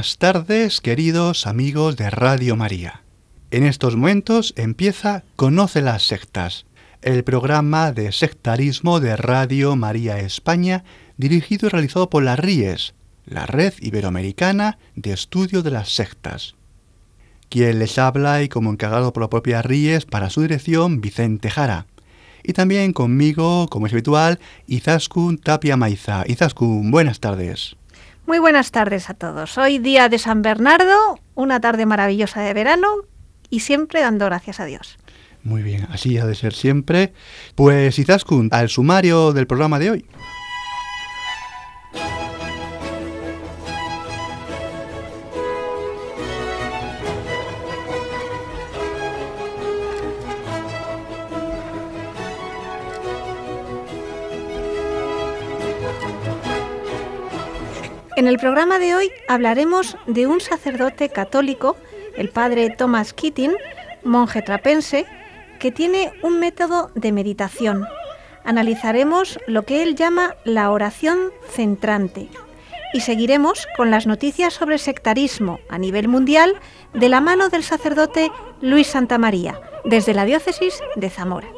Buenas tardes, queridos amigos de Radio María. En estos momentos empieza Conoce las sectas, el programa de sectarismo de Radio María España, dirigido y realizado por la RIES, la Red Iberoamericana de Estudio de las Sectas. Quien les habla y como encargado por la propia RIES para su dirección, Vicente Jara. Y también conmigo, como es habitual, Izaskun Tapia Maiza. Izaskun, buenas tardes. Muy buenas tardes a todos. Hoy día de San Bernardo, una tarde maravillosa de verano y siempre dando gracias a Dios. Muy bien, así ha de ser siempre. Pues Izaskun, al sumario del programa de hoy. En el programa de hoy hablaremos de un sacerdote católico, el padre Thomas Keating, monje trapense, que tiene un método de meditación. Analizaremos lo que él llama la oración centrante y seguiremos con las noticias sobre sectarismo a nivel mundial de la mano del sacerdote Luis Santamaría, desde la diócesis de Zamora.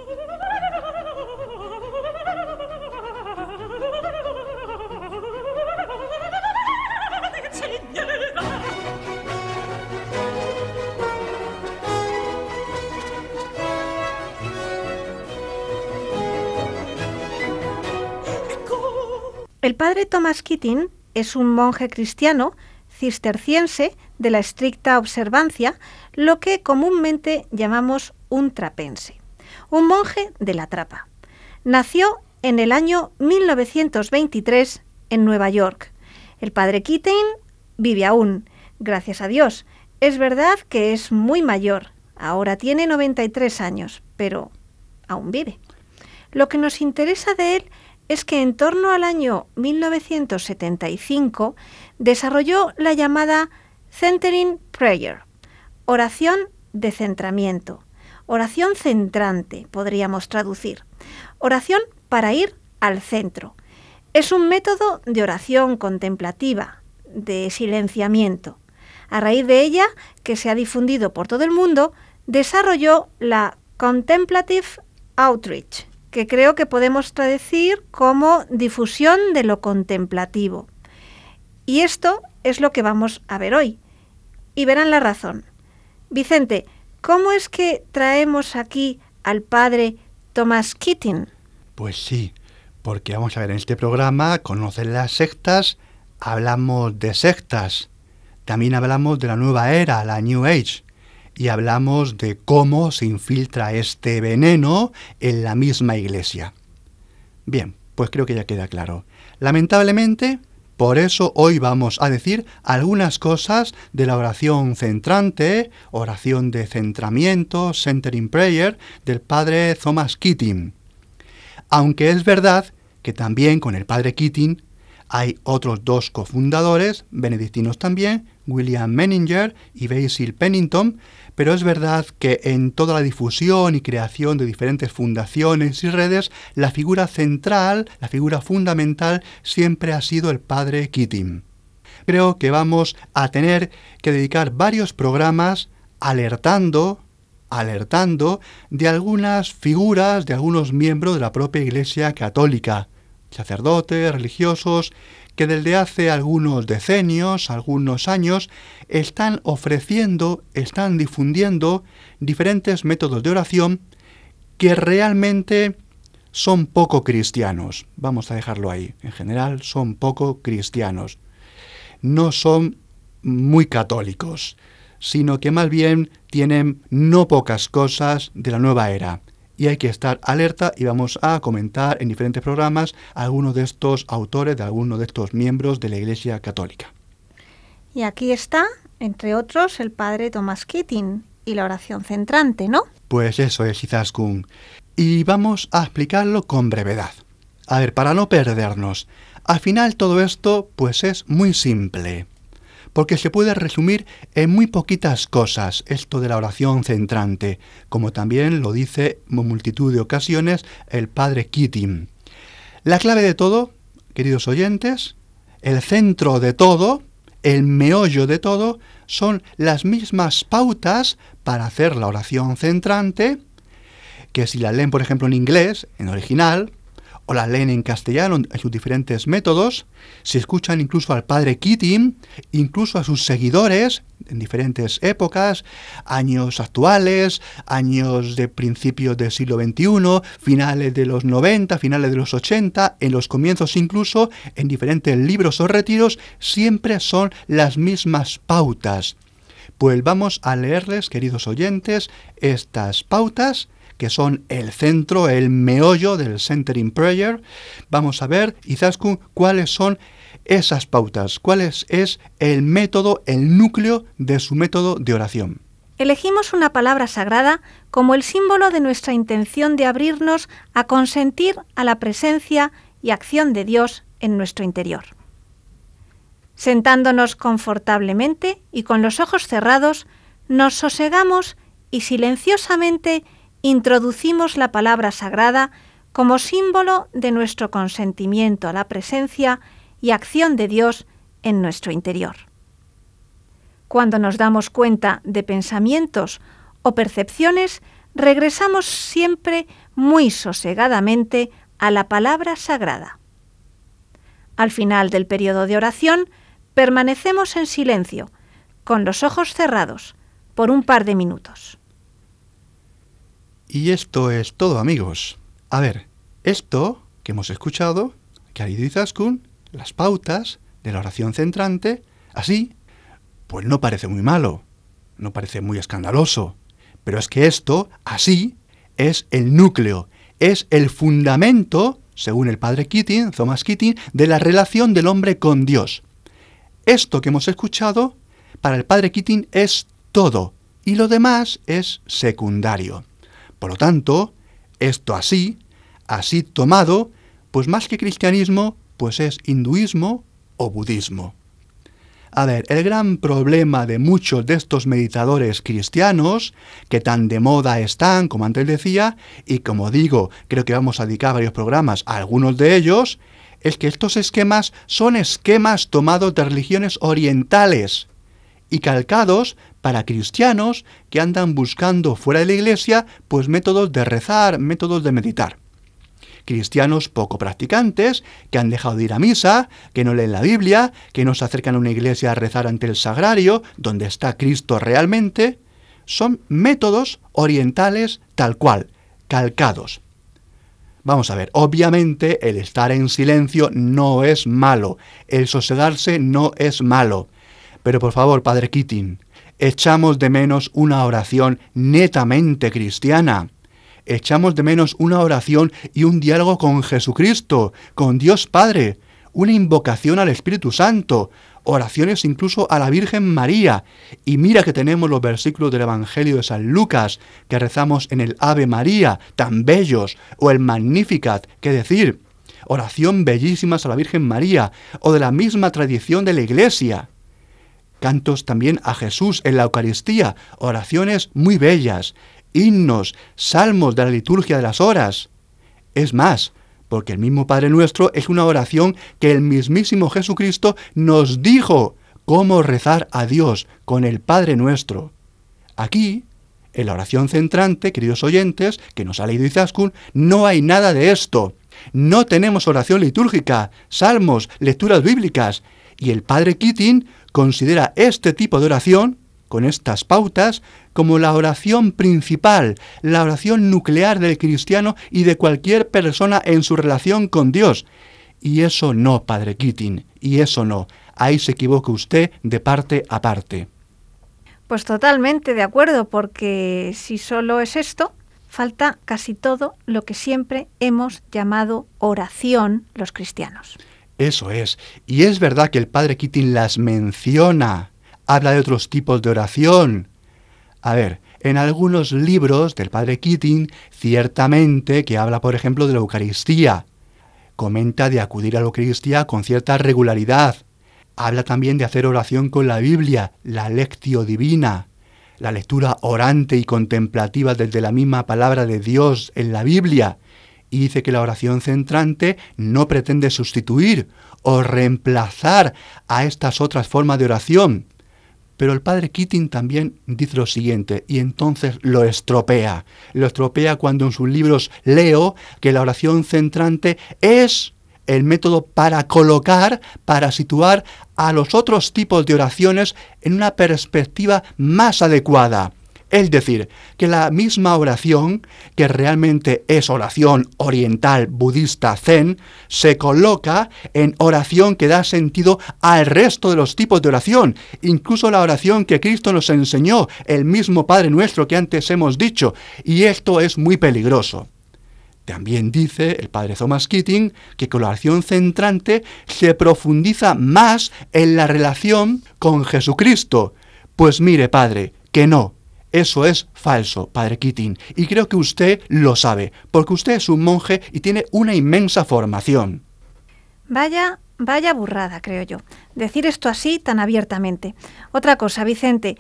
El padre Thomas Keating es un monje cristiano cisterciense de la estricta observancia, lo que comúnmente llamamos un trapense, un monje de la trapa. Nació en el año 1923 en Nueva York. El padre Keating vive aún, gracias a Dios. Es verdad que es muy mayor, ahora tiene 93 años, pero aún vive. Lo que nos interesa de él es que en torno al año 1975 desarrolló la llamada Centering Prayer, oración de centramiento, oración centrante, podríamos traducir, oración para ir al centro. Es un método de oración contemplativa, de silenciamiento. A raíz de ella, que se ha difundido por todo el mundo, desarrolló la Contemplative Outreach, que creo que podemos traducir como difusión de lo contemplativo. Y esto es lo que vamos a ver hoy. Y verán la razón. Vicente, ¿cómo es que traemos aquí al padre Thomas Keating? Pues sí, porque vamos a ver, en este programa, conocen las sectas, hablamos de sectas. También hablamos de la nueva era, la New Age y hablamos de cómo se infiltra este veneno en la misma iglesia. Bien, pues creo que ya queda claro. Lamentablemente, por eso hoy vamos a decir algunas cosas de la oración centrante, oración de centramiento, centering prayer, del padre Thomas Keating. Aunque es verdad que también con el padre Keating hay otros dos cofundadores, benedictinos también, William Menninger y Basil Pennington, pero es verdad que en toda la difusión y creación de diferentes fundaciones y redes, la figura central, la figura fundamental, siempre ha sido el padre Keating. Creo que vamos a tener que dedicar varios programas alertando, alertando de algunas figuras, de algunos miembros de la propia Iglesia Católica, sacerdotes, religiosos, que desde hace algunos decenios, algunos años, están ofreciendo, están difundiendo diferentes métodos de oración que realmente son poco cristianos. Vamos a dejarlo ahí. En general son poco cristianos. No son muy católicos, sino que más bien tienen no pocas cosas de la nueva era y hay que estar alerta y vamos a comentar en diferentes programas algunos de estos autores, de algunos de estos miembros de la Iglesia Católica. Y aquí está entre otros el padre Thomas Keating y la oración centrante, ¿no? Pues eso es, Izaskun. Y vamos a explicarlo con brevedad. A ver, para no perdernos, al final todo esto pues es muy simple, porque se puede resumir en muy poquitas cosas esto de la oración centrante, como también lo dice en multitud de ocasiones el padre Keating. La clave de todo, queridos oyentes, el centro de todo, el meollo de todo, son las mismas pautas para hacer la oración centrante, que si la leen, por ejemplo, en inglés, en original, o la leen en castellano en sus diferentes métodos, se escuchan incluso al padre Keating, incluso a sus seguidores en diferentes épocas, años actuales, años de principios del siglo XXI, finales de los 90, finales de los 80, en los comienzos incluso, en diferentes libros o retiros, siempre son las mismas pautas. Pues vamos a leerles, queridos oyentes, estas pautas que son el centro, el meollo del Centering Prayer. Vamos a ver, Izaskun, cuáles son esas pautas, cuál es, es el método, el núcleo de su método de oración. Elegimos una palabra sagrada como el símbolo de nuestra intención de abrirnos a consentir a la presencia y acción de Dios en nuestro interior. Sentándonos confortablemente y con los ojos cerrados, nos sosegamos y silenciosamente introducimos la palabra sagrada como símbolo de nuestro consentimiento a la presencia y acción de Dios en nuestro interior. Cuando nos damos cuenta de pensamientos o percepciones, regresamos siempre muy sosegadamente a la palabra sagrada. Al final del periodo de oración, permanecemos en silencio, con los ojos cerrados, por un par de minutos. Y esto es todo, amigos. A ver, esto que hemos escuchado, que ha dicho Izaskun, las pautas de la oración centrante, así, pues no parece muy malo, no parece muy escandaloso. Pero es que esto, así, es el núcleo, es el fundamento, según el padre Keating, Thomas Keating, de la relación del hombre con Dios. Esto que hemos escuchado, para el padre Keating es todo, y lo demás es secundario. Por lo tanto, esto así, así tomado, pues más que cristianismo, pues es hinduismo o budismo. A ver, el gran problema de muchos de estos meditadores cristianos, que tan de moda están, como antes decía, y como digo, creo que vamos a dedicar varios programas a algunos de ellos, es que estos esquemas son esquemas tomados de religiones orientales y calcados para cristianos que andan buscando fuera de la iglesia pues métodos de rezar, métodos de meditar. Cristianos poco practicantes, que han dejado de ir a misa, que no leen la Biblia, que no se acercan a una iglesia a rezar ante el sagrario, donde está Cristo realmente, son métodos orientales tal cual, calcados. Vamos a ver, obviamente el estar en silencio no es malo, el sosegarse no es malo. Pero por favor, Padre Keating, echamos de menos una oración netamente cristiana. Echamos de menos una oración y un diálogo con Jesucristo, con Dios Padre, una invocación al Espíritu Santo, oraciones incluso a la Virgen María. Y mira que tenemos los versículos del Evangelio de San Lucas que rezamos en el Ave María, tan bellos, o el Magnificat, que decir, oración bellísimas a la Virgen María, o de la misma tradición de la Iglesia cantos también a Jesús en la Eucaristía, oraciones muy bellas, himnos, salmos de la liturgia de las horas. Es más, porque el mismo Padre Nuestro es una oración que el mismísimo Jesucristo nos dijo cómo rezar a Dios con el Padre Nuestro. Aquí, en la oración centrante, queridos oyentes, que nos ha leído Izaskun, no hay nada de esto. No tenemos oración litúrgica, salmos, lecturas bíblicas. Y el Padre Keating considera este tipo de oración, con estas pautas, como la oración principal, la oración nuclear del cristiano y de cualquier persona en su relación con Dios. Y eso no, Padre Keating, y eso no. Ahí se equivoca usted de parte a parte. Pues totalmente de acuerdo, porque si solo es esto, falta casi todo lo que siempre hemos llamado oración los cristianos. Eso es. Y es verdad que el padre Keating las menciona habla de otros tipos de oración. A ver, en algunos libros del padre Keating, ciertamente que habla, por ejemplo, de la Eucaristía. Comenta de acudir a la Eucaristía con cierta regularidad. Habla también de hacer oración con la Biblia, la lectio divina, la lectura orante y contemplativa desde la misma palabra de Dios en la Biblia. Y dice que la oración centrante no pretende sustituir o reemplazar a estas otras formas de oración. Pero el padre Keating también dice lo siguiente, y entonces lo estropea. Lo estropea cuando en sus libros leo que la oración centrante es el método para colocar, para situar a los otros tipos de oraciones en una perspectiva más adecuada. Es decir, que la misma oración, que realmente es oración oriental budista zen, se coloca en oración que da sentido al resto de los tipos de oración, incluso la oración que Cristo nos enseñó, el mismo Padre nuestro que antes hemos dicho, y esto es muy peligroso. También dice el padre Thomas Keating que con la oración centrante se profundiza más en la relación con Jesucristo. Pues mire, padre, que no, eso es falso, padre Keating, y creo que usted lo sabe, porque usted es un monje y tiene una inmensa formación. Vaya, vaya burrada, creo yo, decir esto así tan abiertamente. Otra cosa, Vicente,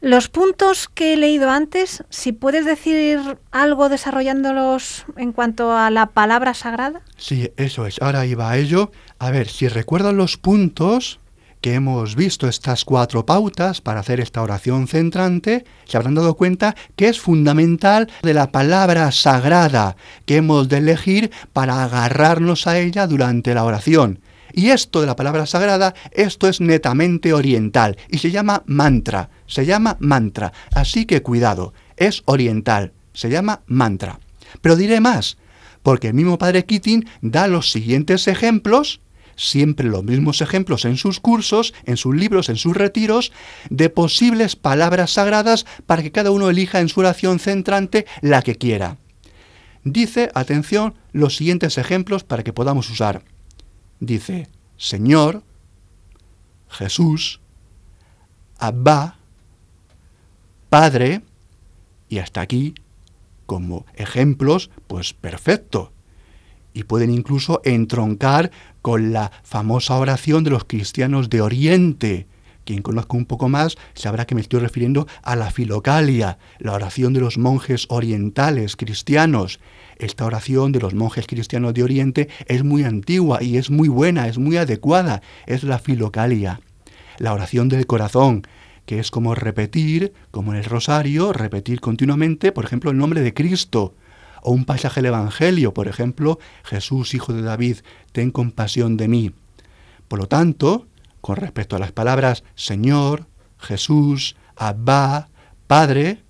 los puntos que he leído antes, si puedes decir algo desarrollándolos en cuanto a la palabra sagrada. Sí, eso es. Ahora iba a ello. A ver, si recuerdan los puntos, que hemos visto estas cuatro pautas para hacer esta oración centrante, se habrán dado cuenta que es fundamental de la palabra sagrada que hemos de elegir para agarrarnos a ella durante la oración. Y esto de la palabra sagrada, esto es netamente oriental y se llama mantra, se llama mantra. Así que cuidado, es oriental, se llama mantra. Pero diré más, porque el mismo padre Keating da los siguientes ejemplos siempre los mismos ejemplos en sus cursos, en sus libros, en sus retiros, de posibles palabras sagradas para que cada uno elija en su oración centrante la que quiera. Dice, atención, los siguientes ejemplos para que podamos usar. Dice, Señor, Jesús, Abba, Padre, y hasta aquí, como ejemplos, pues perfecto. Y pueden incluso entroncar con la famosa oración de los cristianos de Oriente. Quien conozca un poco más sabrá que me estoy refiriendo a la filocalia, la oración de los monjes orientales cristianos. Esta oración de los monjes cristianos de Oriente es muy antigua y es muy buena, es muy adecuada, es la filocalia. La oración del corazón, que es como repetir, como en el rosario, repetir continuamente, por ejemplo, el nombre de Cristo o un pasaje del Evangelio, por ejemplo, Jesús, hijo de David, ten compasión de mí. Por lo tanto, con respecto a las palabras Señor, Jesús, Abba, Padre,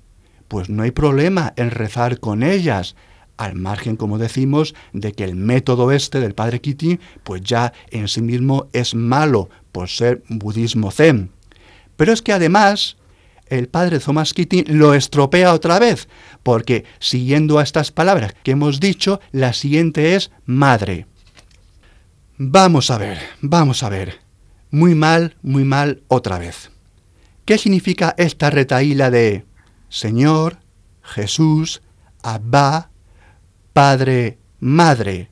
pues no hay problema en rezar con ellas, al margen, como decimos, de que el método este del Padre Kitty, pues ya en sí mismo es malo por ser budismo zen. Pero es que además el padre Thomas Keating lo estropea otra vez, porque siguiendo a estas palabras que hemos dicho, la siguiente es madre. Vamos a ver, vamos a ver. Muy mal, muy mal otra vez. ¿Qué significa esta retaíla de Señor, Jesús, Abba, Padre, Madre?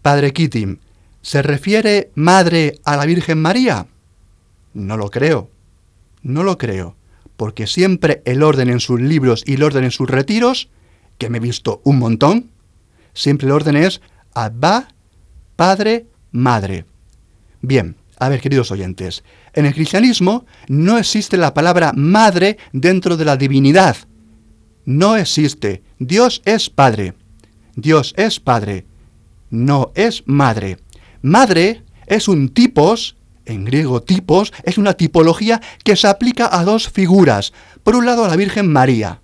Padre Keating, ¿se refiere madre a la Virgen María? No lo creo. No lo creo, porque siempre el orden en sus libros y el orden en sus retiros, que me he visto un montón, siempre el orden es Abba, Padre, Madre. Bien, a ver, queridos oyentes, en el cristianismo no existe la palabra madre dentro de la divinidad. No existe. Dios es Padre. Dios es Padre. No es Madre. Madre es un tipos en griego tipos, es una tipología que se aplica a dos figuras. Por un lado a la Virgen María,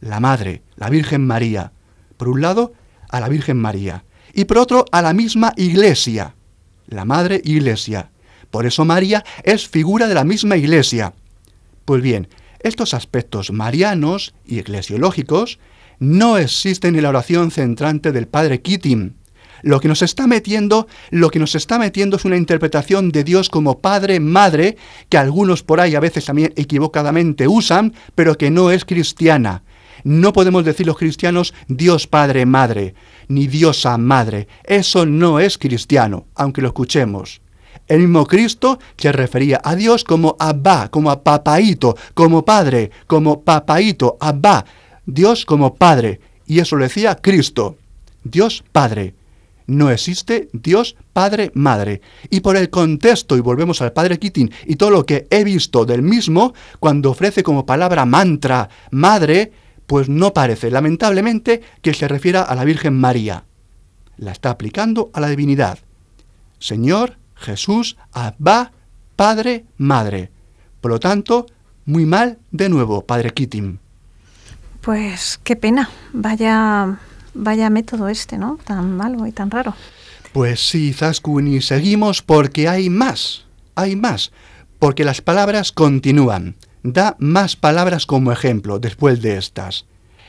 la Madre, la Virgen María. Por un lado a la Virgen María. Y por otro a la misma Iglesia, la Madre Iglesia. Por eso María es figura de la misma Iglesia. Pues bien, estos aspectos marianos y eclesiológicos no existen en la oración centrante del Padre Keating. Lo que nos está metiendo, lo que nos está metiendo es una interpretación de Dios como Padre, Madre, que algunos por ahí a veces también equivocadamente usan, pero que no es cristiana. No podemos decir los cristianos Dios Padre, Madre, ni Diosa Madre. Eso no es cristiano, aunque lo escuchemos. El mismo Cristo se refería a Dios como Abba, como a papaito, como Padre, como papaito, Abba. Dios como Padre. Y eso lo decía Cristo. Dios Padre. No existe Dios Padre Madre. Y por el contexto, y volvemos al Padre Keating, y todo lo que he visto del mismo, cuando ofrece como palabra mantra Madre, pues no parece, lamentablemente, que se refiera a la Virgen María. La está aplicando a la divinidad. Señor, Jesús, Abba, Padre, Madre. Por lo tanto, muy mal de nuevo, Padre Keating. Pues qué pena. Vaya Vaya método este, ¿no? Tan malo y tan raro. Pues sí, Zaskun, y seguimos porque hay más, hay más, porque las palabras continúan. Da más palabras como ejemplo después de estas.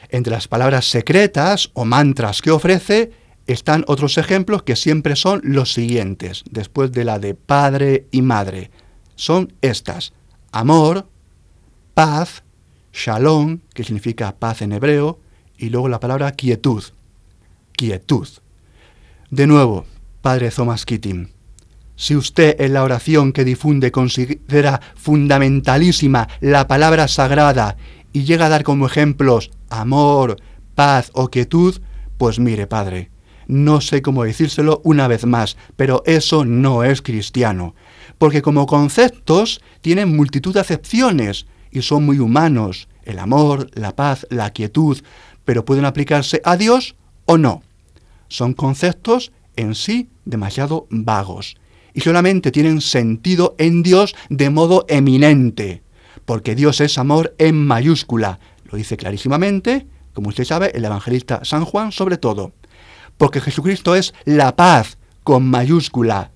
Entre las palabras secretas o mantras que ofrece están otros ejemplos que siempre son los siguientes, después de la de padre y madre. Son estas, amor, paz, shalom, que significa paz en hebreo, y luego la palabra quietud quietud. De nuevo, Padre Thomas Keating, si usted en la oración que difunde considera fundamentalísima la palabra sagrada y llega a dar como ejemplos amor, paz o quietud, pues mire, Padre, no sé cómo decírselo una vez más, pero eso no es cristiano, porque como conceptos tienen multitud de acepciones y son muy humanos, el amor, la paz, la quietud, pero pueden aplicarse a Dios o no son conceptos en sí demasiado vagos y solamente tienen sentido en Dios de modo eminente, porque Dios es amor en mayúscula, lo dice clarísimamente, como usted sabe, el evangelista San Juan sobre todo, porque Jesucristo es la paz con mayúscula.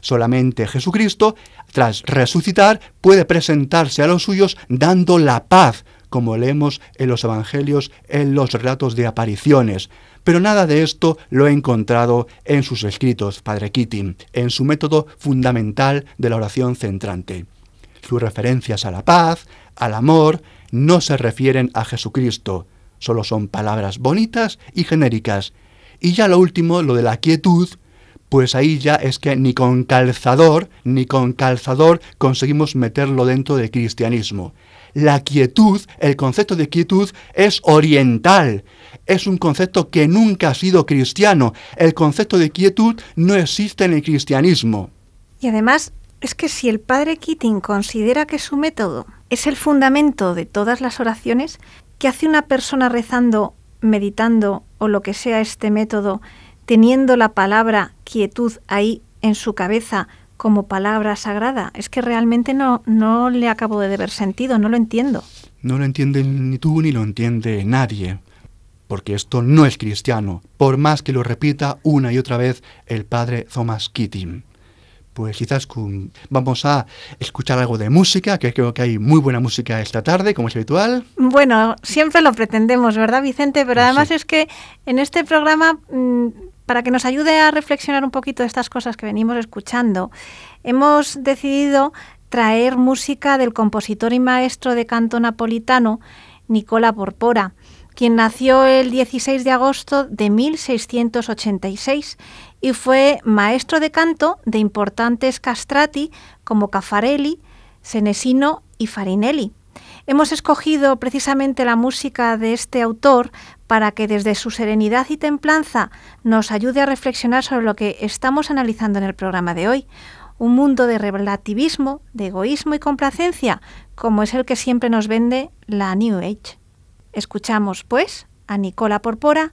Solamente Jesucristo, tras resucitar, puede presentarse a los suyos dando la paz, como leemos en los evangelios, en los relatos de apariciones. Pero nada de esto lo he encontrado en sus escritos, Padre Keating, en su método fundamental de la oración centrante. Sus referencias a la paz, al amor, no se refieren a Jesucristo, solo son palabras bonitas y genéricas. Y ya lo último, lo de la quietud, pues ahí ya es que ni con calzador, ni con calzador conseguimos meterlo dentro del cristianismo. La quietud, el concepto de quietud es oriental, es un concepto que nunca ha sido cristiano. El concepto de quietud no existe en el cristianismo. Y además, es que si el padre Keating considera que su método es el fundamento de todas las oraciones, ¿qué hace una persona rezando, meditando o lo que sea este método, teniendo la palabra quietud ahí en su cabeza como palabra sagrada? Es que realmente no, no le acabo de ver sentido, no lo entiendo. No lo entiende ni tú ni lo entiende nadie porque esto no es cristiano, por más que lo repita una y otra vez el padre Thomas Keating. Pues quizás vamos a escuchar algo de música, que creo que hay muy buena música esta tarde, como es habitual. Bueno, siempre lo pretendemos, ¿verdad, Vicente? Pero además es que en este programa, mm, para que nos ayude a reflexionar un poquito de estas cosas que venimos escuchando, hemos decidido traer música del compositor y maestro de canto napolitano, Nicola Porpora quien nació el 16 de agosto de 1686 y fue maestro de canto de importantes castrati como Caffarelli, Senesino y Farinelli. Hemos escogido precisamente la música de este autor para que desde su serenidad y templanza nos ayude a reflexionar sobre lo que estamos analizando en el programa de hoy, un mundo de relativismo, de egoísmo y complacencia, como es el que siempre nos vende la New Age. Escuchamos, pues, a Nicola Porpora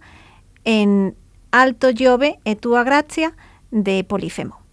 en Alto Giove e tua Gracia de Polifemo.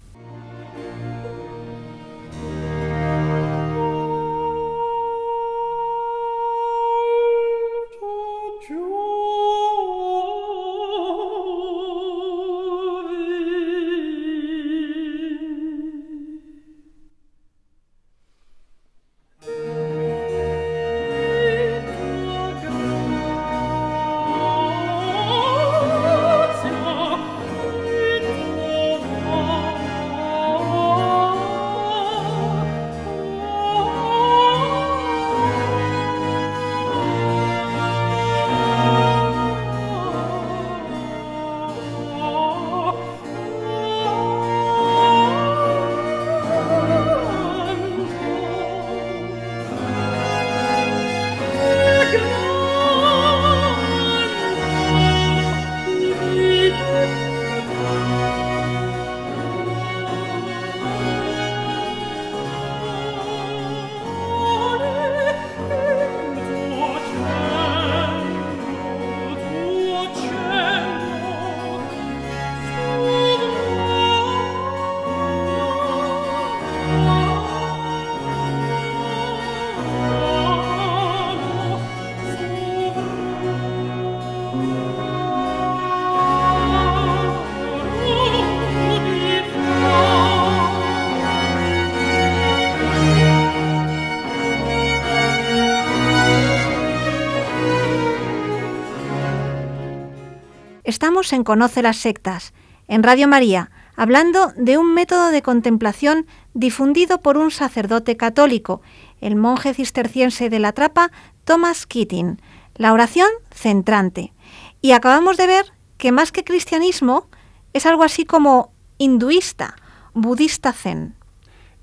En Conoce las Sectas, en Radio María, hablando de un método de contemplación difundido por un sacerdote católico, el monje cisterciense de la Trapa, Thomas Keating, la oración centrante. Y acabamos de ver que más que cristianismo es algo así como hinduista, budista zen.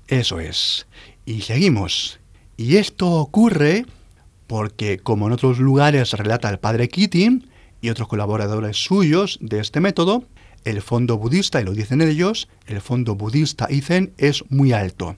Eso es. Y seguimos. Y esto ocurre porque, como en otros lugares relata el padre Keating y otros colaboradores suyos de este método, el fondo budista, y lo dicen ellos, el fondo budista y zen es muy alto.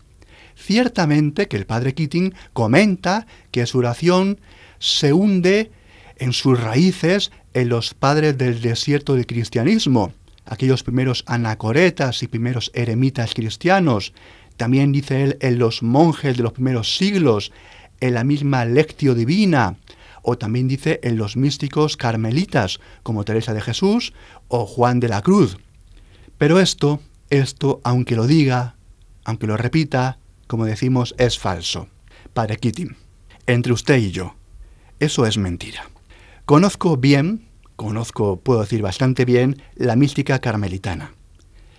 Ciertamente que el padre Keating comenta que su oración se hunde en sus raíces en los padres del desierto del cristianismo, aquellos primeros anacoretas y primeros eremitas cristianos. También dice él en los monjes de los primeros siglos, en la misma lectio divina, o también dice en los místicos carmelitas, como Teresa de Jesús o Juan de la Cruz. Pero esto, esto, aunque lo diga, aunque lo repita, como decimos, es falso. Padre Keating, entre usted y yo, eso es mentira. Conozco bien, conozco, puedo decir bastante bien, la mística carmelitana.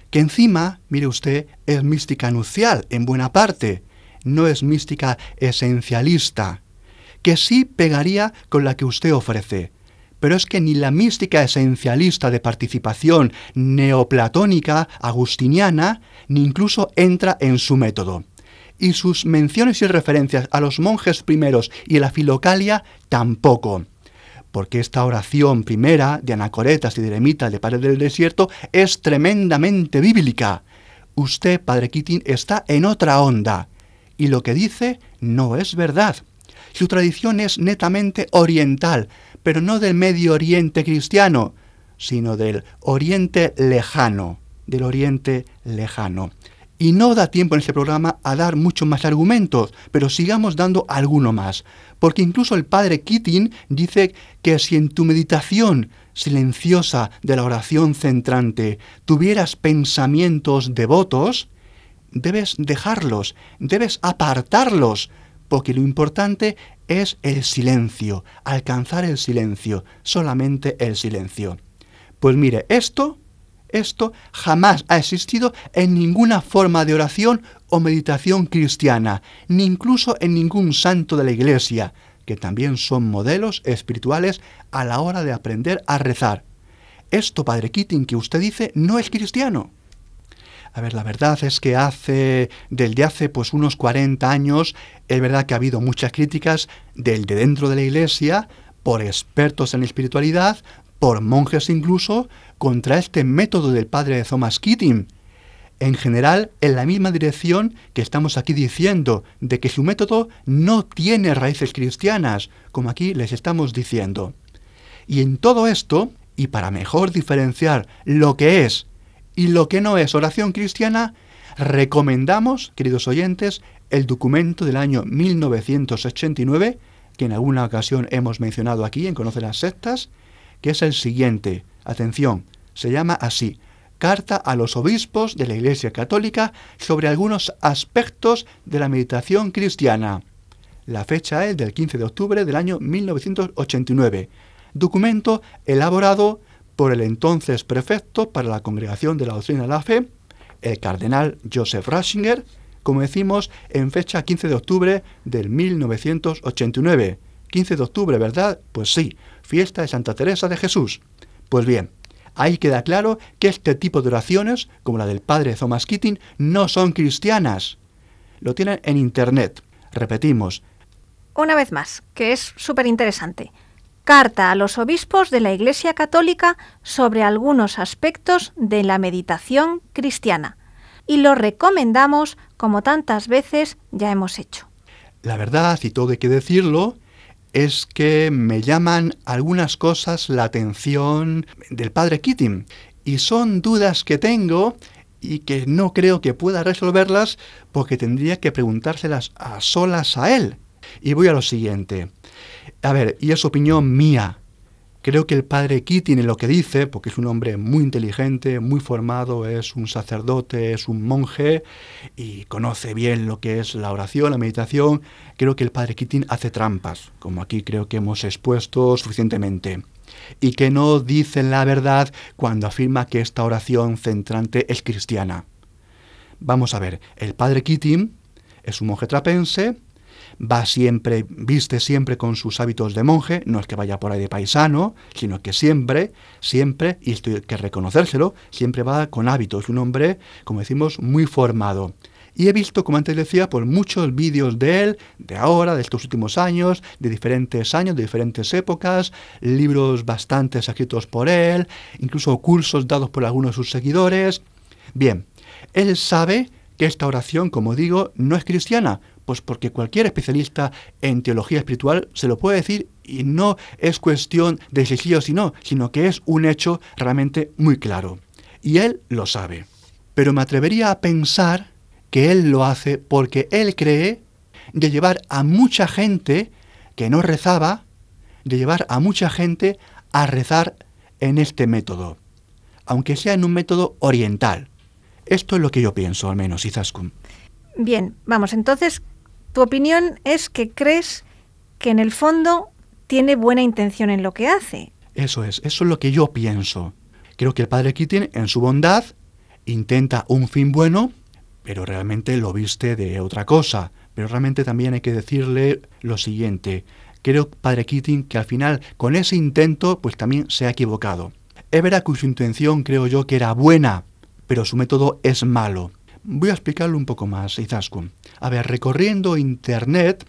Que encima, mire usted, es mística nucial en buena parte, no es mística esencialista, que sí pegaría con la que usted ofrece. Pero es que ni la mística esencialista de participación neoplatónica, agustiniana, ni incluso entra en su método y sus menciones y referencias a los monjes primeros y a la filocalia tampoco. Porque esta oración primera de anacoretas y de eremitas de Padre del Desierto es tremendamente bíblica. Usted, Padre Keating, está en otra onda. Y lo que dice no es verdad. Su tradición es netamente oriental, pero no del Medio Oriente cristiano, sino del Oriente lejano, del Oriente lejano. Y no da tiempo en este programa a dar muchos más argumentos, pero sigamos dando alguno más. Porque incluso el padre Keating dice que si en tu meditación silenciosa de la oración centrante tuvieras pensamientos devotos, debes dejarlos, debes apartarlos, porque lo importante es el silencio, alcanzar el silencio, solamente el silencio. Pues mire, esto esto jamás ha existido en ninguna forma de oración o meditación cristiana, ni incluso en ningún santo de la Iglesia, que también son modelos espirituales a la hora de aprender a rezar. Esto, Padre Keating, que usted dice, no es cristiano. A ver, la verdad es que hace, del de hace pues unos 40 años, es verdad que ha habido muchas críticas del de dentro de la iglesia, por expertos en espiritualidad, por monjes incluso, contra este método del padre de Thomas Keating. En general, en la misma dirección que estamos aquí diciendo, de que su método no tiene raíces cristianas, como aquí les estamos diciendo. Y en todo esto, y para mejor diferenciar lo que es y lo que no es oración cristiana, recomendamos, queridos oyentes, el documento del año 1989, que en alguna ocasión hemos mencionado aquí en Conoce las Sectas, que es el siguiente. Atención, se llama así, Carta a los obispos de la Iglesia Católica sobre algunos aspectos de la meditación cristiana. La fecha es del 15 de octubre del año 1989. Documento elaborado por el entonces prefecto para la Congregación de la Doctrina de la Fe, el cardenal Joseph Ratzinger, como decimos, en fecha 15 de octubre del 1989. 15 de octubre, ¿verdad? Pues sí, fiesta de Santa Teresa de Jesús. Pues bien, ahí queda claro que este tipo de oraciones, como la del padre Thomas Keating, no son cristianas. Lo tienen en Internet. Repetimos. Una vez más, que es súper interesante. Carta a los obispos de la Iglesia Católica sobre algunos aspectos de la meditación cristiana. Y lo recomendamos como tantas veces ya hemos hecho. La verdad, y todo hay que decirlo, es que me llaman algunas cosas la atención del padre Keating. Y son dudas que tengo y que no creo que pueda resolverlas porque tendría que preguntárselas a solas a él. Y voy a lo siguiente. A ver, y es opinión mía, Creo que el padre Keating en lo que dice, porque es un hombre muy inteligente, muy formado, es un sacerdote, es un monje y conoce bien lo que es la oración, la meditación, creo que el padre Keating hace trampas, como aquí creo que hemos expuesto suficientemente. y que no dice la verdad cuando afirma que esta oración centrante es cristiana. Vamos a ver, el padre Keating es un monje trapense, va siempre, viste siempre con sus hábitos de monje, no es que vaya por ahí de paisano, sino que siempre, siempre, y esto hay que reconocérselo, siempre va con hábitos, un hombre, como decimos, muy formado. Y he visto, como antes decía, por muchos vídeos de él, de ahora, de estos últimos años, de diferentes años, de diferentes épocas, libros bastante escritos por él, incluso cursos dados por algunos de sus seguidores. Bien, él sabe que esta oración, como digo, no es cristiana, pues porque cualquier especialista en teología espiritual se lo puede decir y no es cuestión de si sí o si no, sino que es un hecho realmente muy claro. Y él lo sabe. Pero me atrevería a pensar que él lo hace porque él cree de llevar a mucha gente que no rezaba, de llevar a mucha gente a rezar en este método, aunque sea en un método oriental. Esto es lo que yo pienso, al menos, Izaskun. Bien, vamos, entonces, tu opinión es que crees que en el fondo tiene buena intención en lo que hace. Eso es, eso es lo que yo pienso. Creo que el padre Keating, en su bondad, intenta un fin bueno, pero realmente lo viste de otra cosa. Pero realmente también hay que decirle lo siguiente. Creo, padre Keating, que al final, con ese intento, pues también se ha equivocado. Es verdad que su intención creo yo que era buena, pero su método es malo. Voy a explicarlo un poco más, Izaskun. A ver, recorriendo Internet,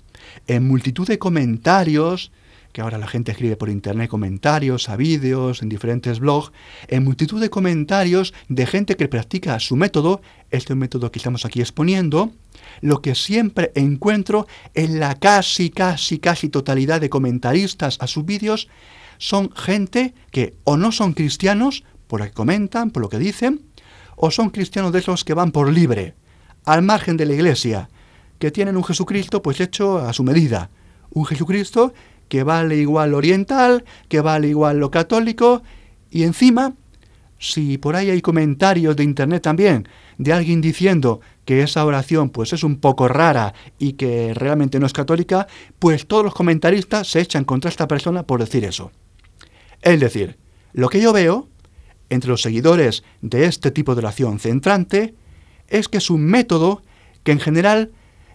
en multitud de comentarios, que ahora la gente escribe por Internet comentarios a vídeos, en diferentes blogs, en multitud de comentarios de gente que practica su método, este método que estamos aquí exponiendo, lo que siempre encuentro en la casi, casi, casi totalidad de comentaristas a sus vídeos son gente que o no son cristianos, por lo que comentan, por lo que dicen, o son cristianos de esos que van por libre, al margen de la iglesia, que tienen un Jesucristo pues hecho a su medida, un Jesucristo que vale igual lo oriental, que vale igual lo católico, y encima, si por ahí hay comentarios de internet también de alguien diciendo que esa oración pues es un poco rara y que realmente no es católica, pues todos los comentaristas se echan contra esta persona por decir eso. Es decir, lo que yo veo entre los seguidores de este tipo de oración centrante es que es un método que en general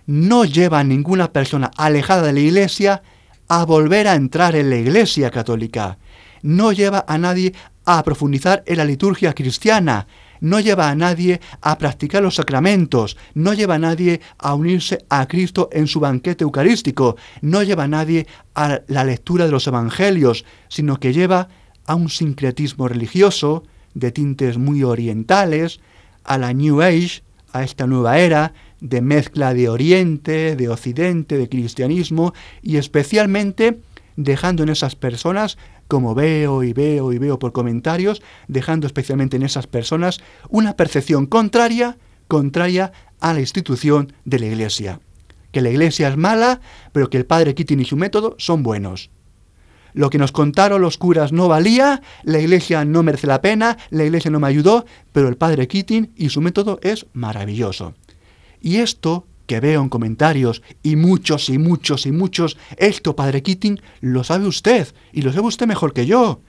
no lleva a ninguna persona alejada de la iglesia a volver a entrar en la iglesia católica, no lleva a nadie a profundizar en la liturgia cristiana, no lleva a nadie a practicar los sacramentos, no lleva a nadie a unirse a Cristo en su banquete eucarístico, no lleva a nadie a la lectura de los evangelios, sino que lleva a un sincretismo religioso de tintes muy orientales, a la New Age, a esta nueva era de mezcla de Oriente, de Occidente, de cristianismo y especialmente dejando en esas personas, como veo y veo y veo por comentarios, dejando especialmente en esas personas una percepción contraria, contraria a la institución de la Iglesia. Que la Iglesia es mala, pero que el padre Keating y su método son buenos. Lo que nos contaron los curas no valía, la iglesia no merece la pena, la iglesia no me ayudó, pero el padre Keating y su método es maravilloso. Y esto que veo en comentarios, y muchos y muchos y muchos, esto, padre Keating, lo sabe usted, y lo sabe usted mejor que yo.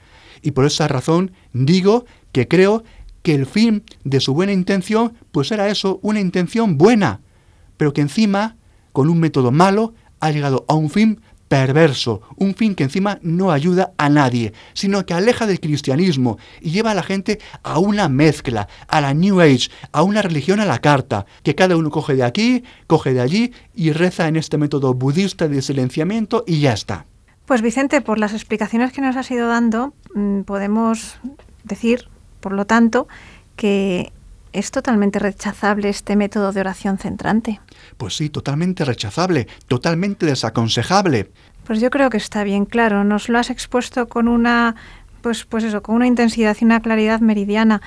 Y por esa razón digo que creo que el fin de su buena intención, pues era eso, una intención buena, pero que encima, con un método malo, ha llegado a un fin perverso, un fin que encima no ayuda a nadie, sino que aleja del cristianismo y lleva a la gente a una mezcla, a la New Age, a una religión a la carta, que cada uno coge de aquí, coge de allí y reza en este método budista de silenciamiento y ya está. Pues Vicente, por las explicaciones que nos has ido dando, mm, podemos decir, por lo tanto, que es totalmente rechazable este método de oración centrante. Pues sí, totalmente rechazable, totalmente desaconsejable. Pues yo creo que está bien claro. Nos lo has expuesto con una, pues, pues eso, con una intensidad y una claridad meridiana.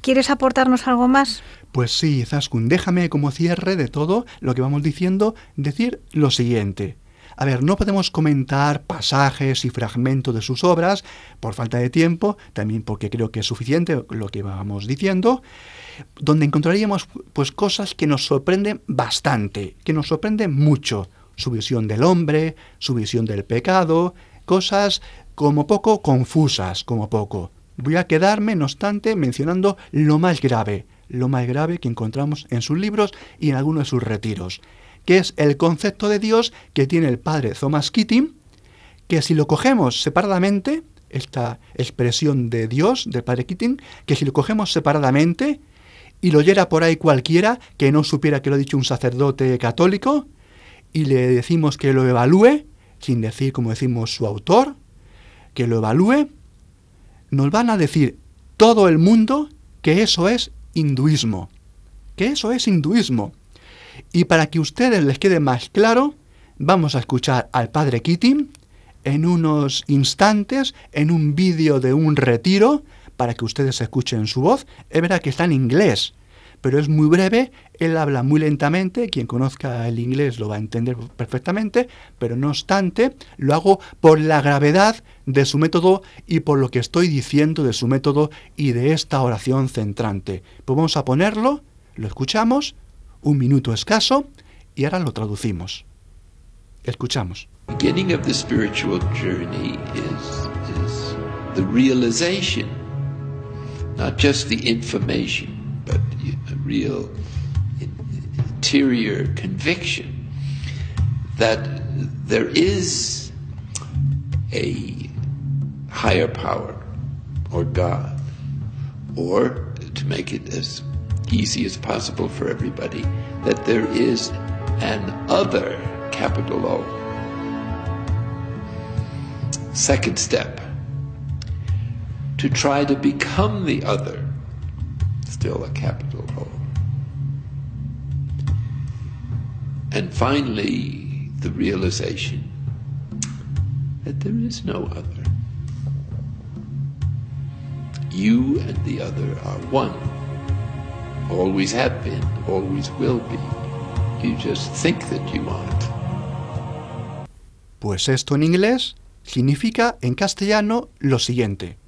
¿Quieres aportarnos algo más? Pues sí, Zaskun, déjame como cierre de todo lo que vamos diciendo, decir lo siguiente. A ver, no podemos comentar pasajes y fragmentos de sus obras por falta de tiempo, también porque creo que es suficiente lo que vamos diciendo, donde encontraríamos pues cosas que nos sorprenden bastante, que nos sorprenden mucho, su visión del hombre, su visión del pecado, cosas como poco confusas, como poco. Voy a quedarme, no obstante, mencionando lo más grave, lo más grave que encontramos en sus libros y en algunos de sus retiros, que es el concepto de Dios que tiene el padre Thomas Keating, que si lo cogemos separadamente, esta expresión de Dios, del padre Keating, que si lo cogemos separadamente y lo oyera por ahí cualquiera que no supiera que lo ha dicho un sacerdote católico, y le decimos que lo evalúe, sin decir, como decimos, su autor, que lo evalúe, nos van a decir todo el mundo que eso es hinduismo. Que eso es hinduismo. Y para que a ustedes les quede más claro, vamos a escuchar al padre Keating en unos instantes, en un vídeo de un retiro, para que ustedes escuchen su voz. Es verdad que está en inglés, pero es muy breve, él habla muy lentamente, quien conozca el inglés lo va a entender perfectamente, pero no obstante, lo hago por la gravedad de su método y por lo que estoy diciendo de su método y de esta oración centrante. Pues vamos a ponerlo, lo escuchamos, un minuto escaso, y ahora lo traducimos. Escuchamos. beginning of the spiritual journey is, is the realization, not just the information, but a real interior conviction that there is a higher power or God, or to make it as easy as possible for everybody, that there is an other capital O. Second step, to try to become the other still a capital O. And finally, the realization that there is no other. You and the other are one. Always have been, always will be. You just think that you aren't. Pues esto en inglés significa en castellano lo siguiente.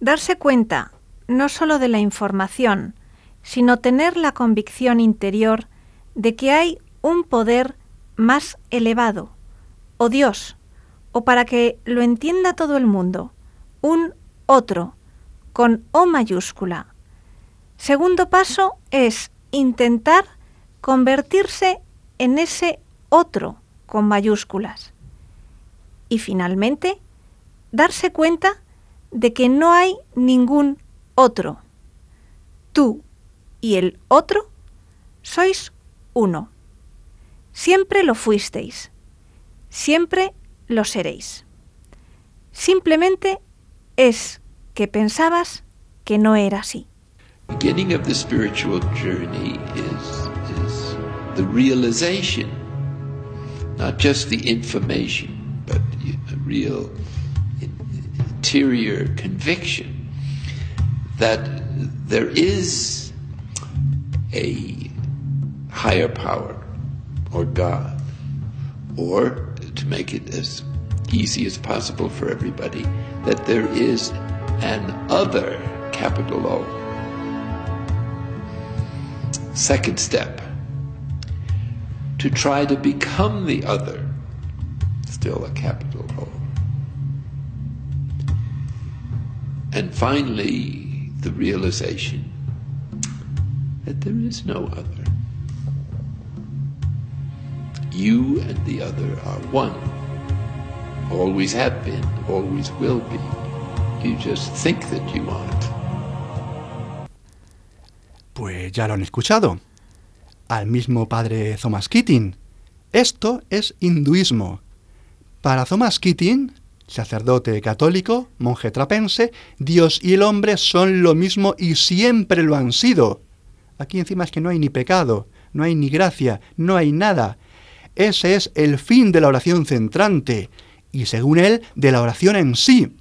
Darse cuenta no solo de la información, sino tener la convicción interior de que hay un poder más elevado, o Dios, o para que lo entienda todo el mundo, un otro, con O mayúscula. Segundo paso es intentar convertirse en ese otro con mayúsculas. Y finalmente, darse cuenta de que no hay ningún otro. Tú y el otro sois uno. Siempre lo fuisteis. Siempre lo seréis. Simplemente es que pensabas que no era así. Beginning of the spiritual journey is, is the realization, not just the information, but a real interior conviction that there is a higher power or God, or to make it as easy as possible for everybody, that there is an other capital O. Second step, to try to become the other, still a capital O. And finally, the realization that there is no other. You and the other are one. Always have been, always will be. You just think that you aren't. Ya lo han escuchado. Al mismo padre Thomas Keating. Esto es hinduismo. Para Thomas Keating, sacerdote católico, monje trapense, Dios y el hombre son lo mismo y siempre lo han sido. Aquí encima es que no hay ni pecado, no hay ni gracia, no hay nada. Ese es el fin de la oración centrante y según él de la oración en sí,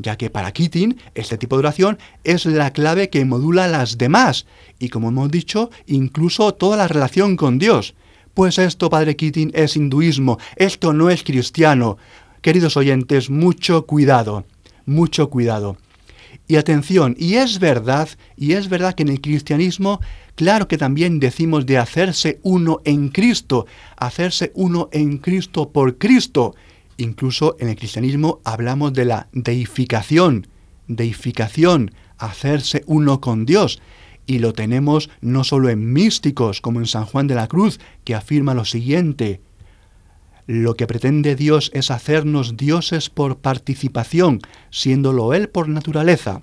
ya que para Keating este tipo de oración es la clave que modula las demás y como hemos dicho, incluso toda la relación con Dios. Pues esto, padre Keating, es hinduismo, esto no es cristiano. Queridos oyentes, mucho cuidado, mucho cuidado. Y atención, y es verdad, y es verdad que en el cristianismo, claro que también decimos de hacerse uno en Cristo, hacerse uno en Cristo por Cristo. Incluso en el cristianismo hablamos de la deificación, deificación, hacerse uno con Dios. Y lo tenemos no solo en místicos, como en San Juan de la Cruz, que afirma lo siguiente, lo que pretende Dios es hacernos dioses por participación, siéndolo Él por naturaleza,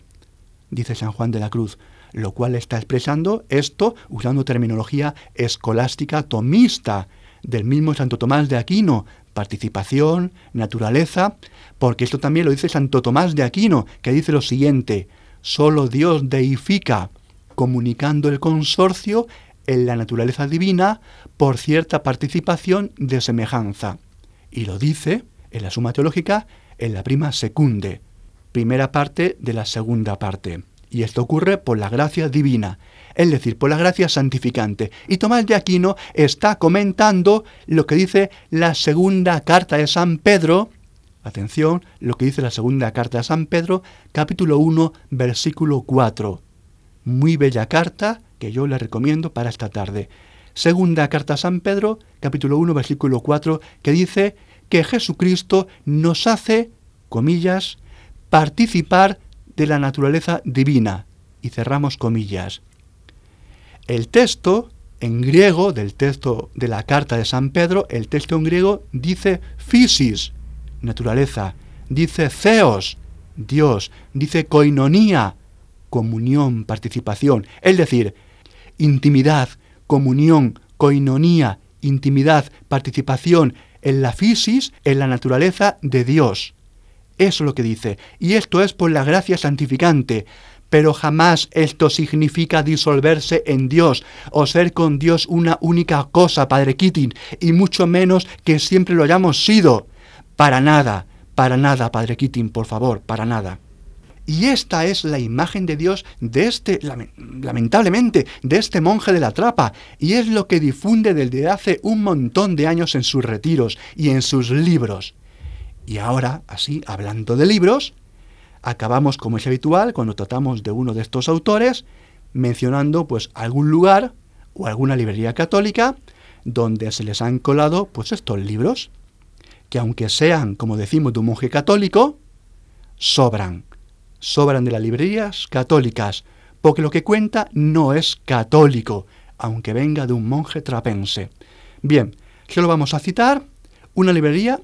dice San Juan de la Cruz, lo cual está expresando esto usando terminología escolástica tomista del mismo Santo Tomás de Aquino, participación, naturaleza, porque esto también lo dice Santo Tomás de Aquino, que dice lo siguiente, solo Dios deifica, comunicando el consorcio en la naturaleza divina por cierta participación de semejanza. Y lo dice en la Suma Teológica en la prima secunde, primera parte de la segunda parte. Y esto ocurre por la gracia divina, es decir, por la gracia santificante. Y Tomás de Aquino está comentando lo que dice la segunda carta de San Pedro, atención, lo que dice la segunda carta de San Pedro, capítulo 1, versículo 4. Muy bella carta que yo le recomiendo para esta tarde. Segunda carta a San Pedro, capítulo 1, versículo 4, que dice que Jesucristo nos hace, comillas, participar de la naturaleza divina. Y cerramos comillas. El texto en griego del texto de la carta de San Pedro, el texto en griego dice physis, naturaleza, dice theos, Dios, dice koinonía, comunión, participación. Es decir, intimidad, comunión, coinonía, intimidad, participación en la fisis, en la naturaleza de Dios. Eso es lo que dice. Y esto es por la gracia santificante. Pero jamás esto significa disolverse en Dios o ser con Dios una única cosa, Padre Keating, y mucho menos que siempre lo hayamos sido. Para nada, para nada, Padre Keating, por favor, para nada. Y esta es la imagen de Dios de este, lamentablemente, de este monje de la trapa, y es lo que difunde desde hace un montón de años en sus retiros y en sus libros. Y ahora, así, hablando de libros, acabamos, como es habitual, cuando tratamos de uno de estos autores, mencionando pues algún lugar o alguna librería católica donde se les han colado pues estos libros, que aunque sean, como decimos, de un monje católico, sobran sobran de las librerías católicas, porque lo que cuenta no es católico, aunque venga de un monje trapense. Bien, lo vamos a citar. Una librería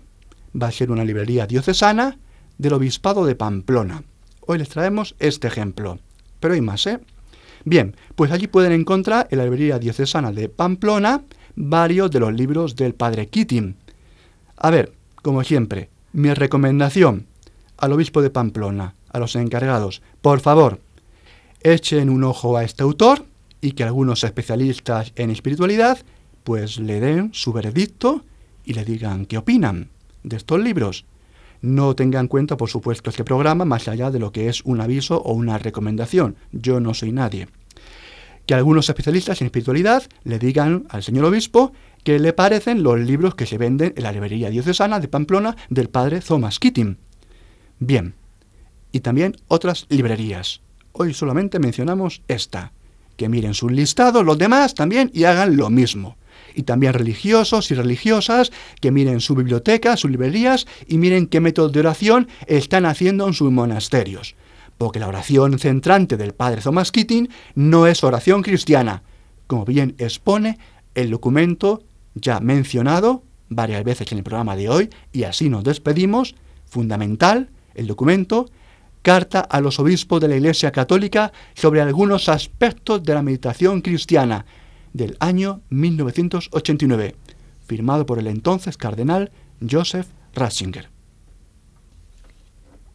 va a ser una librería diocesana del Obispado de Pamplona. Hoy les traemos este ejemplo, pero hay más, ¿eh? Bien, pues allí pueden encontrar en la librería diocesana de Pamplona varios de los libros del padre Keating. A ver, como siempre, mi recomendación al obispo de Pamplona, a los encargados, por favor, echen un ojo a este autor y que algunos especialistas en espiritualidad pues le den su veredicto y le digan qué opinan de estos libros. No tengan en cuenta, por supuesto, este programa más allá de lo que es un aviso o una recomendación. Yo no soy nadie. Que algunos especialistas en espiritualidad le digan al señor obispo qué le parecen los libros que se venden en la librería diocesana de Pamplona del padre Thomas Keating. Bien, y también otras librerías. Hoy solamente mencionamos esta. Que miren sus listados los demás también y hagan lo mismo. Y también religiosos y religiosas que miren su biblioteca, sus librerías y miren qué métodos de oración están haciendo en sus monasterios. Porque la oración centrante del padre Thomas Keating no es oración cristiana, como bien expone el documento ya mencionado varias veces en el programa de hoy, y así nos despedimos, fundamental, el documento carta a los obispos de la Iglesia Católica sobre algunos aspectos de la meditación cristiana del año 1989, firmado por el entonces cardenal Joseph Ratzinger.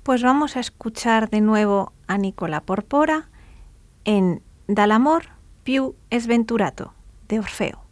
Pues vamos a escuchar de nuevo a Nicola Porpora en Dal più sventurato de Orfeo.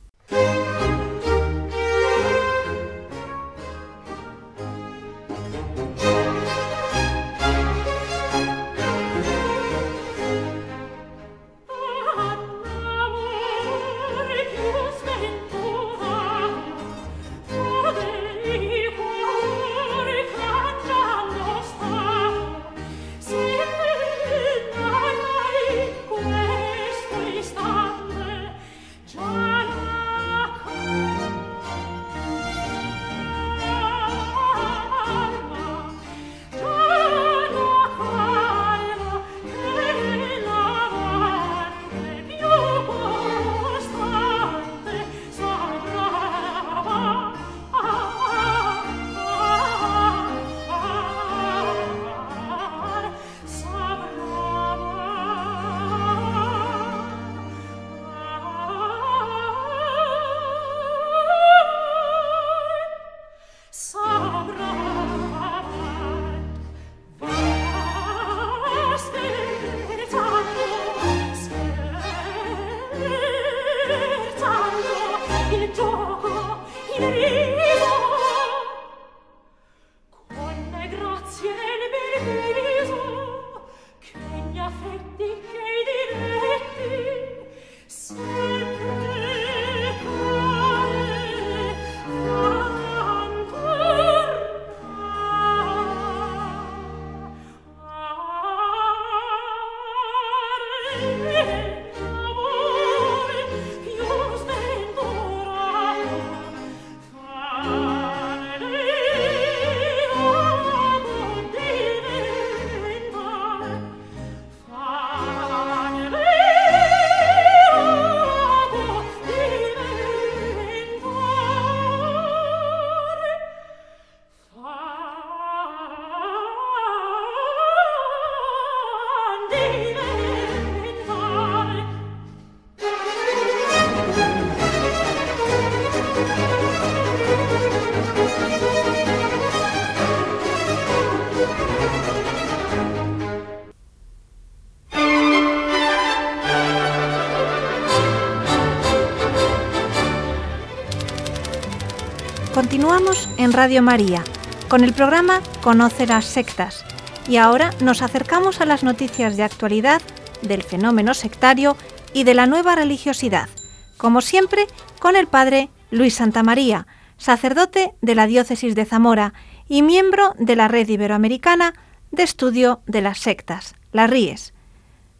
Continuamos en Radio María con el programa Conoce las sectas y ahora nos acercamos a las noticias de actualidad del fenómeno sectario y de la nueva religiosidad, como siempre con el padre Luis Santamaría, sacerdote de la diócesis de Zamora y miembro de la Red Iberoamericana de Estudio de las Sectas, la RIES.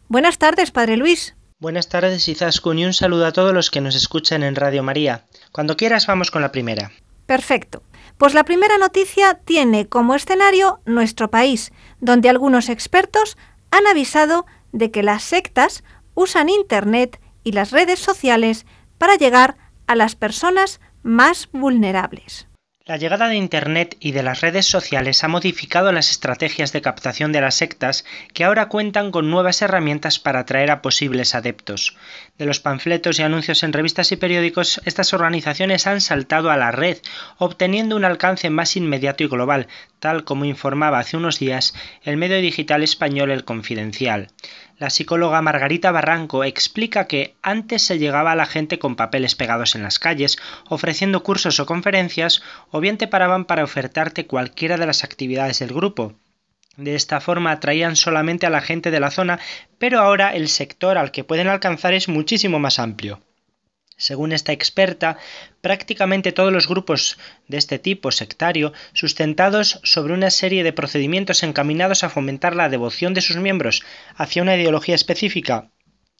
Buenas tardes, padre Luis. Buenas tardes, Izaskun, y un saludo a todos los que nos escuchan en Radio María. Cuando quieras, vamos con la primera. Perfecto. Pues la primera noticia tiene como escenario nuestro país, donde algunos expertos han avisado de que las sectas usan Internet y las redes sociales para llegar a las personas más vulnerables. La llegada de Internet y de las redes sociales ha modificado las estrategias de captación de las sectas que ahora cuentan con nuevas herramientas para atraer a posibles adeptos. De los panfletos y anuncios en revistas y periódicos, estas organizaciones han saltado a la red, obteniendo un alcance más inmediato y global, tal como informaba hace unos días el medio digital español El Confidencial. La psicóloga Margarita Barranco explica que antes se llegaba a la gente con papeles pegados en las calles, ofreciendo cursos o conferencias, o bien te paraban para ofertarte cualquiera de las actividades del grupo. De esta forma atraían solamente a la gente de la zona, pero ahora el sector al que pueden alcanzar es muchísimo más amplio. Según esta experta, prácticamente todos los grupos de este tipo sectario, sustentados sobre una serie de procedimientos encaminados a fomentar la devoción de sus miembros hacia una ideología específica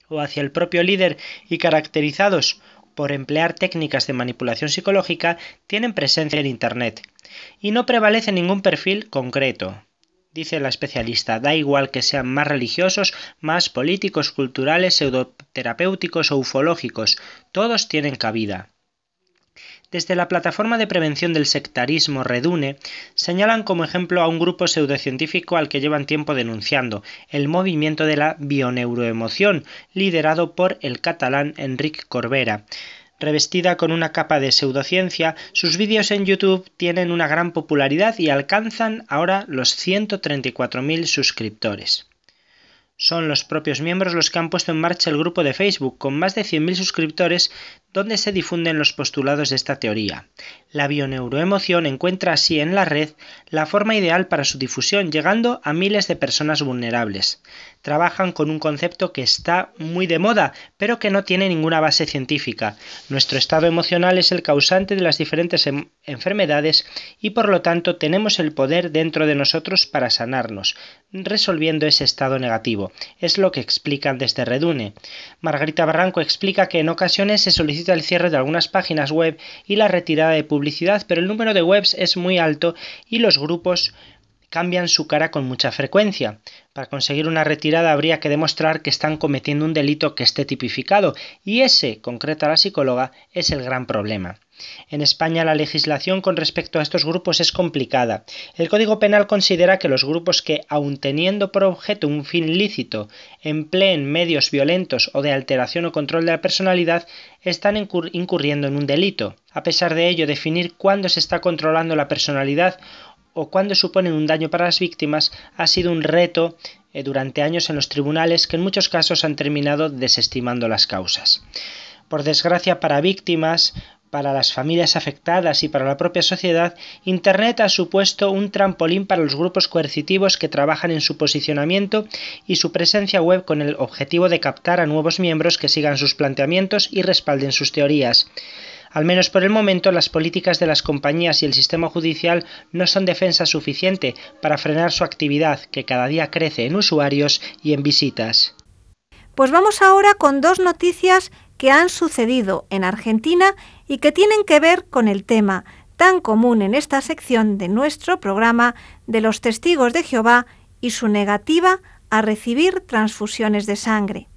o hacia el propio líder y caracterizados por emplear técnicas de manipulación psicológica, tienen presencia en Internet. Y no prevalece ningún perfil concreto, dice la especialista, da igual que sean más religiosos, más políticos, culturales, pseudoterapéuticos o ufológicos, todos tienen cabida. Desde la plataforma de prevención del sectarismo Redune señalan como ejemplo a un grupo pseudocientífico al que llevan tiempo denunciando, el movimiento de la bioneuroemoción, liderado por el catalán Enric Corbera. Revestida con una capa de pseudociencia, sus vídeos en YouTube tienen una gran popularidad y alcanzan ahora los 134.000 suscriptores. Son los propios miembros los que han puesto en marcha el grupo de Facebook, con más de 100.000 suscriptores, donde se difunden los postulados de esta teoría. La bioneuroemoción encuentra así en la red la forma ideal para su difusión, llegando a miles de personas vulnerables. Trabajan con un concepto que está muy de moda, pero que no tiene ninguna base científica. Nuestro estado emocional es el causante de las diferentes em, enfermedades y por lo tanto tenemos el poder dentro de nosotros para sanarnos, resolviendo ese estado negativo. Es lo que explican desde Redune. Margarita Barranco explica que en ocasiones se solicita el cierre de algunas páginas web y la retirada de publicidad, pero el número de webs es muy alto y los grupos cambian su cara con mucha frecuencia. Para conseguir una retirada habría que demostrar que están cometiendo un delito que esté tipificado, y ese, concreta la psicóloga, es el gran problema. En España la legislación con respecto a estos grupos es complicada. El Código Penal considera que los grupos que, aun teniendo por objeto un fin lícito, empleen medios violentos o de alteración o control de la personalidad, están incurriendo en un delito. A pesar de ello, definir cuándo se está controlando la personalidad o cuándo suponen un daño para las víctimas ha sido un reto eh, durante años en los tribunales que en muchos casos han terminado desestimando las causas. Por desgracia para víctimas, para las familias afectadas y para la propia sociedad, Internet ha supuesto un trampolín para los grupos coercitivos que trabajan en su posicionamiento y su presencia web con el objetivo de captar a nuevos miembros que sigan sus planteamientos y respalden sus teorías. Al menos por el momento, las políticas de las compañías y el sistema judicial no son defensa suficiente para frenar su actividad, que cada día crece en usuarios y en visitas. Pues vamos ahora con dos noticias que han sucedido en Argentina y que tienen que ver con el tema tan común en esta sección de nuestro programa de los testigos de Jehová y su negativa a recibir transfusiones de sangre.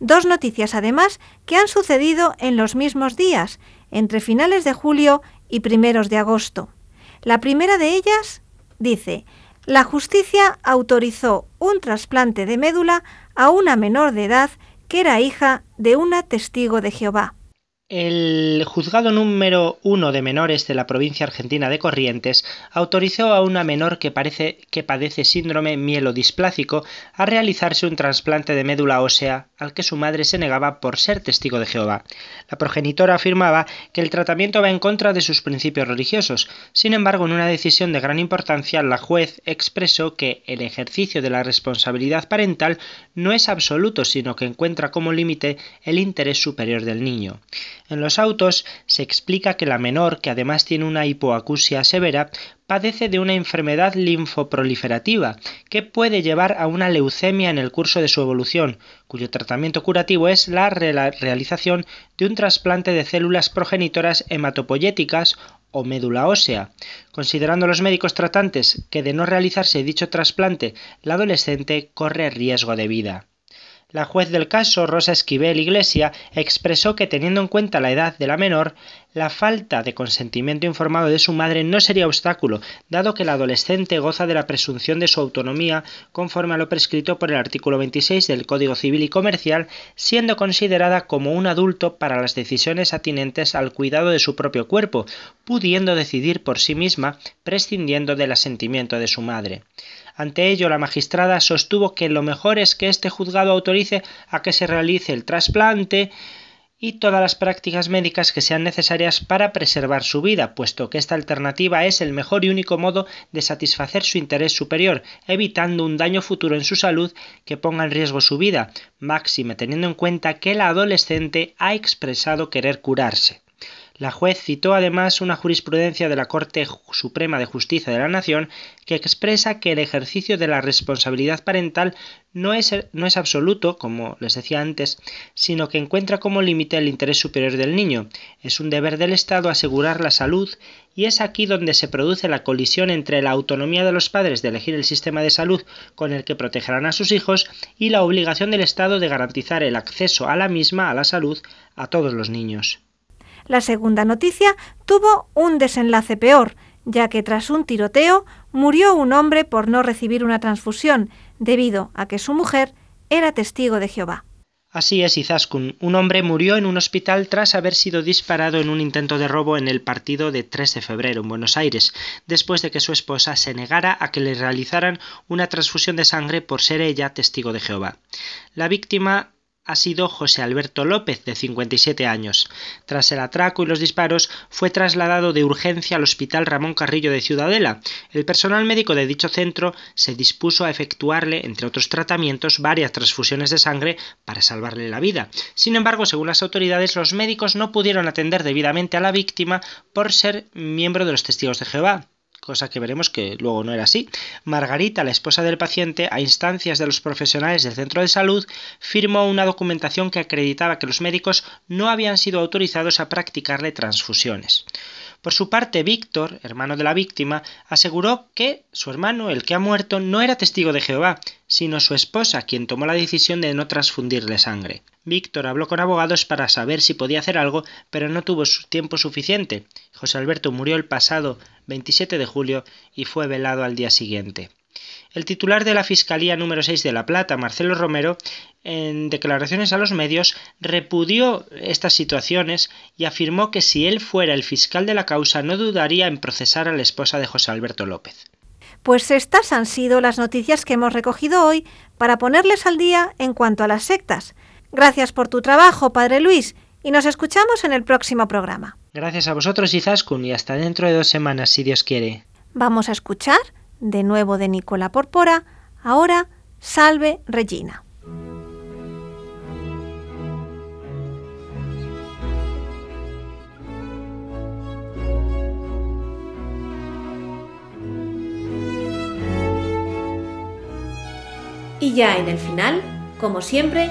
Dos noticias además que han sucedido en los mismos días, entre finales de julio y primeros de agosto. La primera de ellas dice, la justicia autorizó un trasplante de médula a una menor de edad que era hija de una testigo de Jehová. El juzgado número uno de menores de la provincia argentina de Corrientes autorizó a una menor que parece que padece síndrome mielodisplácico a realizarse un trasplante de médula ósea al que su madre se negaba por ser testigo de Jehová. La progenitora afirmaba que el tratamiento va en contra de sus principios religiosos. Sin embargo, en una decisión de gran importancia, la juez expresó que el ejercicio de la responsabilidad parental no es absoluto, sino que encuentra como límite el interés superior del niño. En los autos se explica que la menor, que además tiene una hipoacusia severa, padece de una enfermedad linfoproliferativa que puede llevar a una leucemia en el curso de su evolución, cuyo tratamiento curativo es la realización de un trasplante de células progenitoras hematopoyéticas o médula ósea. Considerando los médicos tratantes que de no realizarse dicho trasplante, la adolescente corre riesgo de vida. La juez del caso, Rosa Esquivel Iglesia, expresó que teniendo en cuenta la edad de la menor, la falta de consentimiento informado de su madre no sería obstáculo, dado que la adolescente goza de la presunción de su autonomía conforme a lo prescrito por el artículo 26 del Código Civil y Comercial, siendo considerada como un adulto para las decisiones atinentes al cuidado de su propio cuerpo, pudiendo decidir por sí misma, prescindiendo del asentimiento de su madre. Ante ello, la magistrada sostuvo que lo mejor es que este juzgado autorice a que se realice el trasplante y todas las prácticas médicas que sean necesarias para preservar su vida, puesto que esta alternativa es el mejor y único modo de satisfacer su interés superior, evitando un daño futuro en su salud que ponga en riesgo su vida, máxime teniendo en cuenta que la adolescente ha expresado querer curarse. La juez citó además una jurisprudencia de la Corte Suprema de Justicia de la Nación que expresa que el ejercicio de la responsabilidad parental no es, no es absoluto, como les decía antes, sino que encuentra como límite el interés superior del niño. Es un deber del Estado asegurar la salud y es aquí donde se produce la colisión entre la autonomía de los padres de elegir el sistema de salud con el que protegerán a sus hijos y la obligación del Estado de garantizar el acceso a la misma, a la salud, a todos los niños. La segunda noticia tuvo un desenlace peor, ya que tras un tiroteo murió un hombre por no recibir una transfusión, debido a que su mujer era testigo de Jehová. Así es, Izaskun. Un hombre murió en un hospital tras haber sido disparado en un intento de robo en el partido de 3 de febrero en Buenos Aires, después de que su esposa se negara a que le realizaran una transfusión de sangre por ser ella testigo de Jehová. La víctima ha sido José Alberto López, de 57 años. Tras el atraco y los disparos, fue trasladado de urgencia al Hospital Ramón Carrillo de Ciudadela. El personal médico de dicho centro se dispuso a efectuarle, entre otros tratamientos, varias transfusiones de sangre para salvarle la vida. Sin embargo, según las autoridades, los médicos no pudieron atender debidamente a la víctima por ser miembro de los testigos de Jehová cosa que veremos que luego no era así. Margarita, la esposa del paciente, a instancias de los profesionales del centro de salud, firmó una documentación que acreditaba que los médicos no habían sido autorizados a practicarle transfusiones. Por su parte, Víctor, hermano de la víctima, aseguró que su hermano, el que ha muerto, no era testigo de Jehová, sino su esposa, quien tomó la decisión de no transfundirle sangre. Víctor habló con abogados para saber si podía hacer algo, pero no tuvo tiempo suficiente. José Alberto murió el pasado 27 de julio y fue velado al día siguiente. El titular de la Fiscalía número 6 de La Plata, Marcelo Romero, en declaraciones a los medios, repudió estas situaciones y afirmó que si él fuera el fiscal de la causa no dudaría en procesar a la esposa de José Alberto López. Pues estas han sido las noticias que hemos recogido hoy para ponerles al día en cuanto a las sectas. Gracias por tu trabajo, Padre Luis, y nos escuchamos en el próximo programa. Gracias a vosotros, Izaskun, y hasta dentro de dos semanas, si Dios quiere. Vamos a escuchar de nuevo de Nicola Porpora, ahora Salve Regina. Y ya en el final, como siempre,